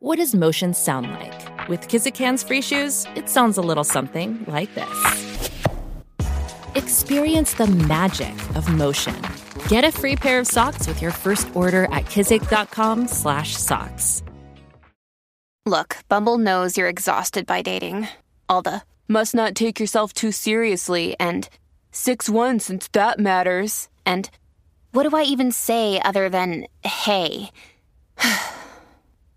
What does motion sound like? With Kizikans free shoes, it sounds a little something like this. Experience the magic of motion. Get a free pair of socks with your first order at kizik.com/socks. Look, Bumble knows you're exhausted by dating. All the must not take yourself too seriously and 6 1 since that matters. And what do I even say other than hey?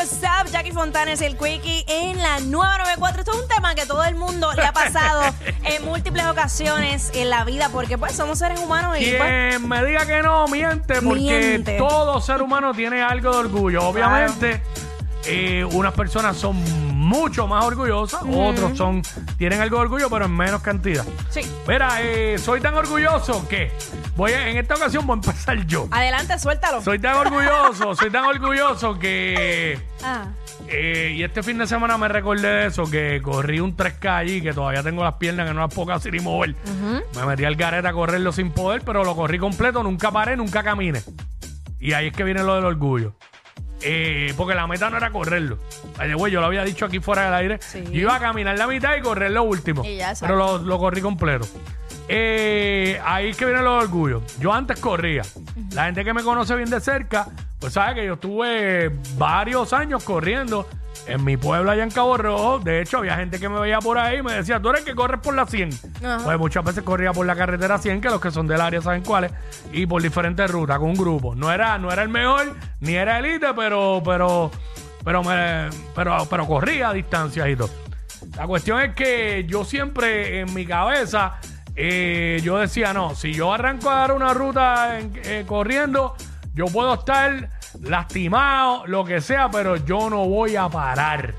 Hey, what's up? Jackie Fontanes, el Quickie en la 994. Esto es un tema que todo el mundo le ha pasado en múltiples ocasiones en la vida porque pues somos seres humanos y pues, Quien me diga que no, miente, porque Miente. todo ser humano tiene algo de orgullo. Obviamente, eh, unas personas son mucho más orgullosas, otros son tienen algo de orgullo, pero en menos cantidad. sí. Mira, eh, soy tan orgulloso que voy a- en esta ocasión voy a empezar yo. Adelante, suéltalo. Soy tan orgulloso, soy tan orgulloso que Ah, eh, y este fin de semana me recordé de eso, que corrí un 3K allí, que todavía tengo las piernas que no las puedo casi ni mover. Me metí al garete a correrlo sin poder, pero lo corrí completo, nunca paré, nunca caminé. Y ahí es que viene lo del orgullo. Eh, porque la meta no era correrlo. Ay, güey, yo lo había dicho aquí fuera del aire. Sí. Yo iba a caminar la mitad y correr lo último. Y ya, pero lo, lo corrí completo. Eh, ahí es que viene lo del orgullo. Yo antes corría. La gente que me conoce bien de cerca, pues sabe que yo estuve varios años corriendo en mi pueblo allá en Cabo Rojo. De hecho, había gente que me veía por ahí y me decía, tú eres el que corres por la 100. Ajá. Pues muchas veces corría por la carretera 100, que los que son del área saben cuáles, y por diferentes rutas con un grupo. No era, no era el mejor, ni era elite, pero, pero, pero, me, pero, pero corría a distancias y todo. La cuestión es que yo siempre en mi cabeza, eh, yo decía, no, si yo arranco a dar una ruta en- eh, corriendo, yo puedo estar lastimado, lo que sea, pero yo no voy a parar.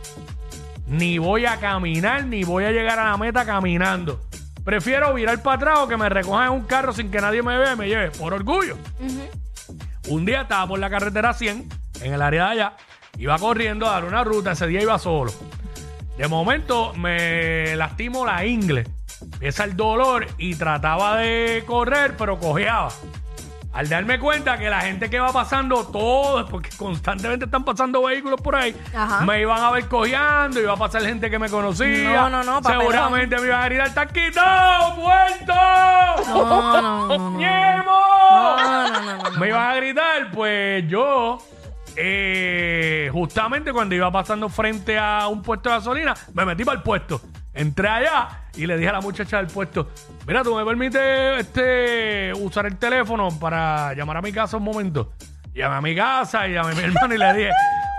Ni voy a caminar, ni voy a llegar a la meta caminando. Prefiero virar para atrás o que me recojan en un carro sin que nadie me vea y me lleve, por orgullo. Un día estaba por la carretera 100, en el área de allá, iba corriendo a dar una ruta, ese día iba solo. De momento me lastimo la ingle, empieza el dolor y trataba de correr, pero cojeaba. Al darme cuenta que la gente que va pasando, todos, porque constantemente están pasando vehículos por ahí, Ajá. me iban a ver cojeando, iba a pasar gente que me conocía. No, no, no, papelón. Seguramente me iban a gritar, ¡Taquito! ¡Muerto! no, no, no, no. ¡Ñemo! No, no, no, no, no. Me iban a gritar, pues yo, eh, justamente cuando iba pasando frente a un puesto de gasolina, me metí para el puesto. Entré allá y le dije a la muchacha del puesto, mira, tú me permites este, usar el teléfono para llamar a mi casa un momento. Llamé a mi casa y llamé a mi hermano y le dije,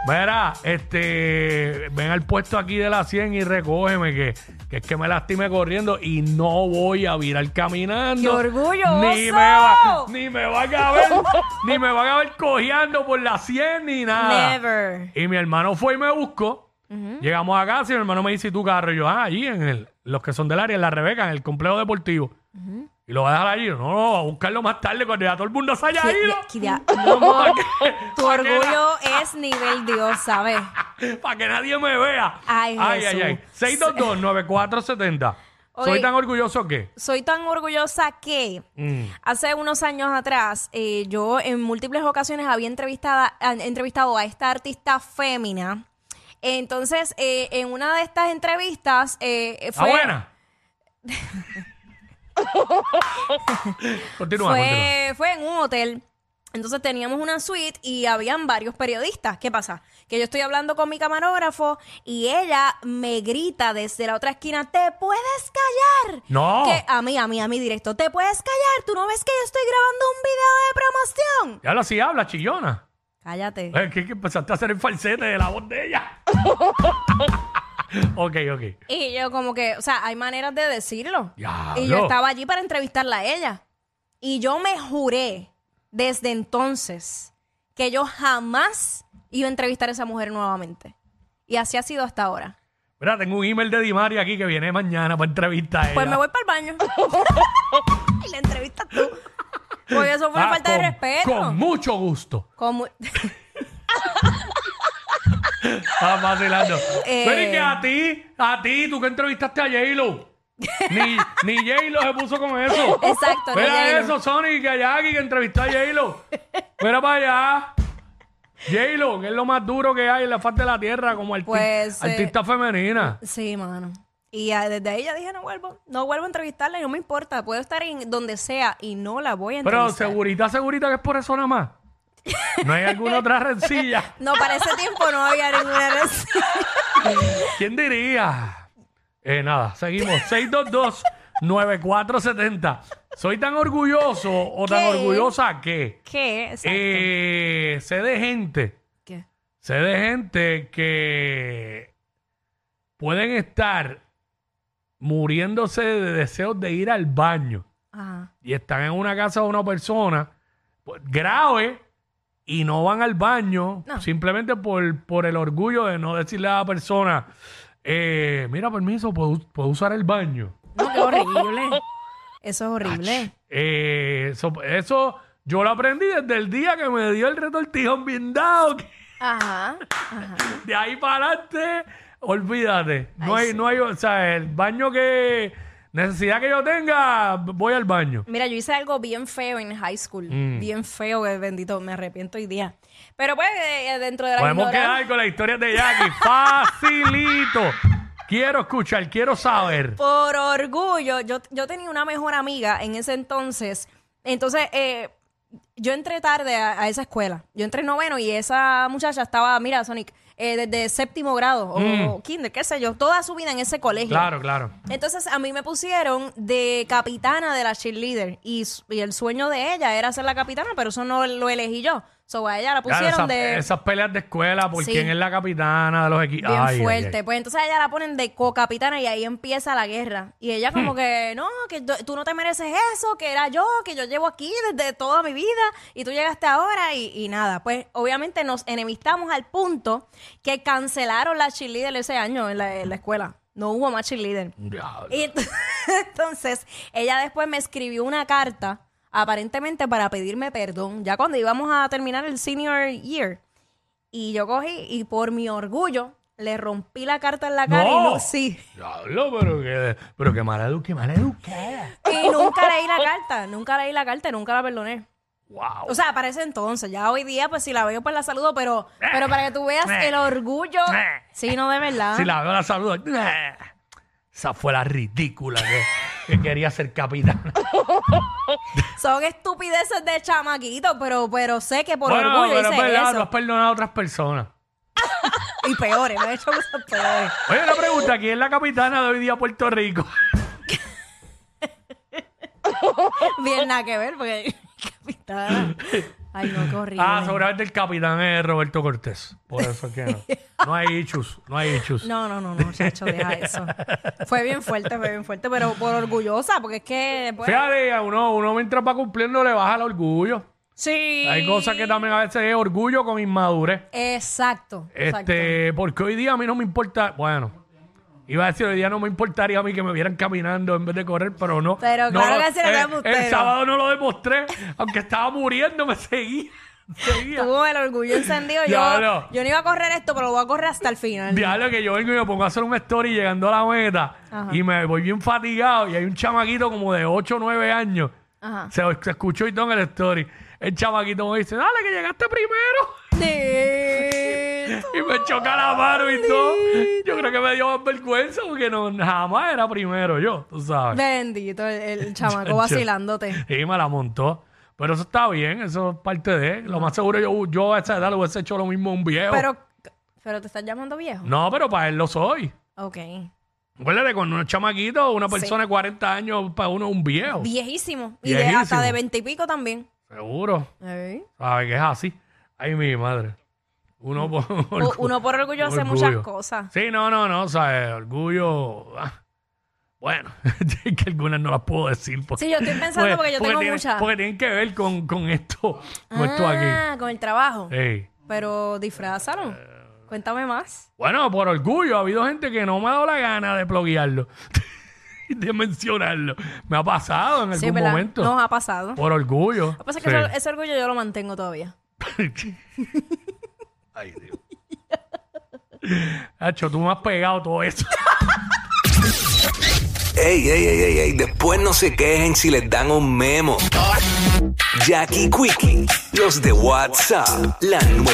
mira, este, ven al puesto aquí de la 100 y recógeme que, que es que me lastimé corriendo y no voy a virar caminando. ¡Qué orgulloso! Ni me va, ni me van a ver, ni me van a ver cojeando por la 100 ni nada. Never. Y mi hermano fue y me buscó. Llegamos a casa y mi hermano me dice, ¿y tu carro? Y yo, ah, allí en el, los que son del área, en la Rebeca, en el complejo deportivo. Y lo voy a dejar allí. No, no, a buscarlo más tarde cuando ya todo el mundo se haya Qué- ido. qué dia- mi amor, tu na- orgullo es nivel Dios, ¿sabes? Para que nadie me vea. Ay, ay, ay. Jesús. ay. 622-9470. Soy tan orgulloso que. Soy tan orgullosa que Mm. hace unos años atrás eh, yo en múltiples ocasiones había entrevistada, a- entrevistado a esta artista fémina. Entonces, eh, en una de estas entrevistas eh, ¿Está fue, buena? continúa, continúa. fue, fue en un hotel. Entonces teníamos una suite y habían varios periodistas. ¿Qué pasa? Que yo estoy hablando con mi camarógrafo y ella me grita desde la otra esquina, ¿te puedes callar? No. Que a mí, a mí, a mí directo, ¿te puedes callar? ¿Tú no ves que yo estoy grabando un video de promoción? Ya habla así, habla, chillona. Cállate. Es que, que empezaste a hacer el falsete de la voz de ella. ok, ok. Y yo como que, o sea, hay maneras de decirlo. Diablo. Y yo estaba allí para entrevistarla a ella. Y yo me juré desde entonces que yo jamás iba a entrevistar a esa mujer nuevamente. Y así ha sido hasta ahora. Mira, tengo un email de Dimari aquí que viene mañana para entrevistar a ella. Pues me voy para el baño. y la entrevistas tú. Porque eso fue una Ah, falta de con- respeto. Con mucho gusto. Como- Estaba vacilando. Eh. Pero y que a ti, a ti, tú que entrevistaste a J-Lo. Ni, ni J-Lo se puso con eso. Exacto, ni Mira J-Lo. eso, Sonic, que Jackie que entrevistó a J-Lo. Mira para allá. J-Lo, que es lo más duro que hay en la faz de la tierra como arti- Pues, eh, artista femenina. Sí, mano. Y ah, desde ahí ya dije, no vuelvo, no vuelvo a entrevistarla y no me importa. Puedo estar en donde sea y no la voy a Pero entrevistar. segurita, segurita que es por eso nada más. No hay alguna otra rencilla. No, para ese tiempo no había ninguna res- ¿Quién diría? Eh, nada, seguimos. 622-9470. Soy tan orgulloso o tan ¿Qué? orgullosa que ¿Qué? Exacto. eh, sé de gente, ¿Qué? sé de gente que pueden estar muriéndose de deseos de ir al baño Ajá. y están en una casa de una persona pues, grave y no van al baño No. simplemente por, por el orgullo de no decirle a la persona, eh, mira, permiso, ¿puedo, puedo usar el baño? No, qué horrible. Eso es horrible. Eh, eso, eso yo lo aprendí desde el día que me dio el retortijón bien dado. que Ajá. Ajá. De ahí para adelante, olvídate. No Ay, hay, sí. no hay, o sea, el baño que necesidad que yo tenga, voy al baño. Mira, yo hice algo bien feo en high school. Mm. Bien feo, que bendito, me arrepiento hoy día. Pero pues, eh, dentro de la Podemos ignorancia- quedar con la historia de Jackie. Facilito. Quiero escuchar, quiero saber. Por orgullo, yo, yo tenía una mejor amiga en ese entonces. Entonces, eh, yo entré tarde a, a esa escuela. Yo entré noveno y esa muchacha estaba, mira, Sonic, eh, desde séptimo grado o kinder, qué sé yo, toda su vida en ese colegio. Claro, claro. Entonces a mí me pusieron de capitana de la cheerleader y, el sueño de ella era ser la capitana, pero eso no lo elegí yo. So a ella la Claro, pusieron esas, de esas peleas de escuela por Sí. quién es la capitana de los equipos. bien fuerte. Pues entonces a ella la ponen de co-capitana y ahí empieza la guerra. Y ella Hmm. como que, no, que tú no te mereces eso, que era yo, que yo llevo aquí desde toda mi vida y tú llegaste ahora y, y nada. Pues obviamente nos enemistamos al punto que cancelaron la cheerleader ese año en la, en la escuela. No hubo más cheerleader. Diablo. Y ent- entonces, ella después me escribió una carta, aparentemente para pedirme perdón, ya cuando íbamos a terminar el senior year. Y yo cogí y por mi orgullo le rompí la carta en la cara y ¡No! no, sí. Diablo, pero que, pero que mala educada, mala educada. Y nunca leí la carta, nunca leí la carta y nunca la perdoné. Wow. O sea, para ese entonces, ya hoy día, pues si la veo, pues la saludo, pero, pero para que tú veas el orgullo. Sí, no, de verdad. si la veo, la saludo. Esa fue la ridícula que, que quería ser capitana. Son estupideces de chamaquito, pero, pero sé que por bueno, orgullo pero es hice verdad, eso. tú has perdonado a otras personas. Y peores, me he hecho cosas peores. Oye, una pregunta, ¿quién es la capitana de hoy día Puerto Rico? Bien nada que ver, porque Ay, no, qué horrible. Ah, seguramente el capitán es Roberto Cortés. Por eso es que no. No hay issues, no hay issues. No, no, no, no, chacho, deja eso. Fue bien fuerte, fue bien fuerte, pero por orgullosa, porque es que. pues, Fíjate, uno, uno mientras va cumpliendo le baja el orgullo. sí. Hay cosas que también a veces es orgullo con inmadurez. Exacto. exacto. Este, porque hoy día a mí no me importa, bueno, iba a decir hoy día no me importaría a mí que me vieran caminando en vez de correr, pero no. Pero No claro que sí, no eh, El sábado no lo demostré, aunque estaba muriendo, me seguía. seguía. Tuvo el orgullo encendido. Yo, yo no iba a correr esto, pero lo voy a correr hasta el final. Diablo que yo vengo y me pongo a hacer un story llegando a la meta Ajá. y me voy bien fatigado y hay un chamaquito como de 8 o 9 años. Ajá. Se, se escuchó y todo en el story. El chamaquito me dice, dale que llegaste primero. Y me choca la mano y todo. Yo creo que me dio más vergüenza porque no, jamás era primero yo, tú sabes. Bendito, el, el chamaco vacilándote. Y me la montó. Pero eso está bien, eso es parte de. Lo más seguro yo, yo a esa edad le hubiese hecho lo mismo a un viejo. Pero, pero te estás llamando viejo. No, pero para él lo soy. Ok. Acuérdate, con un chamaquito, una persona de 40 años, para uno es un viejo. Viejísimo. Y de, Viejísimo. hasta de veintipico también. Seguro. Ey. ¿Sabes que es así? Ay, mi madre. Uno por, U- Uno por orgullo hace orgullo. muchas cosas. Sí, no, no, no, o sea, el orgullo. ah, bueno, que algunas no las puedo decir. Porque, Sí, yo estoy pensando porque yo tengo muchas. Porque tienen que ver con, con esto, con esto aquí. Ah, con el trabajo. Pero disfrázalo. Cuéntame más. Bueno, por orgullo, ha habido gente que no me ha dado la gana de pluguearlo. de mencionarlo. Me ha pasado en Sí, algún ¿verdad? momento. Nos ha pasado. Por orgullo. Lo que pasa es que Sí. ese, ese orgullo yo lo mantengo todavía. Ay, Dios. Hacho, tú me has pegado todo eso. Ey, ey, ey, ey, ey, después no se quejen si les dan un memo. Jackie Quickie, los de WhatsApp, la 9.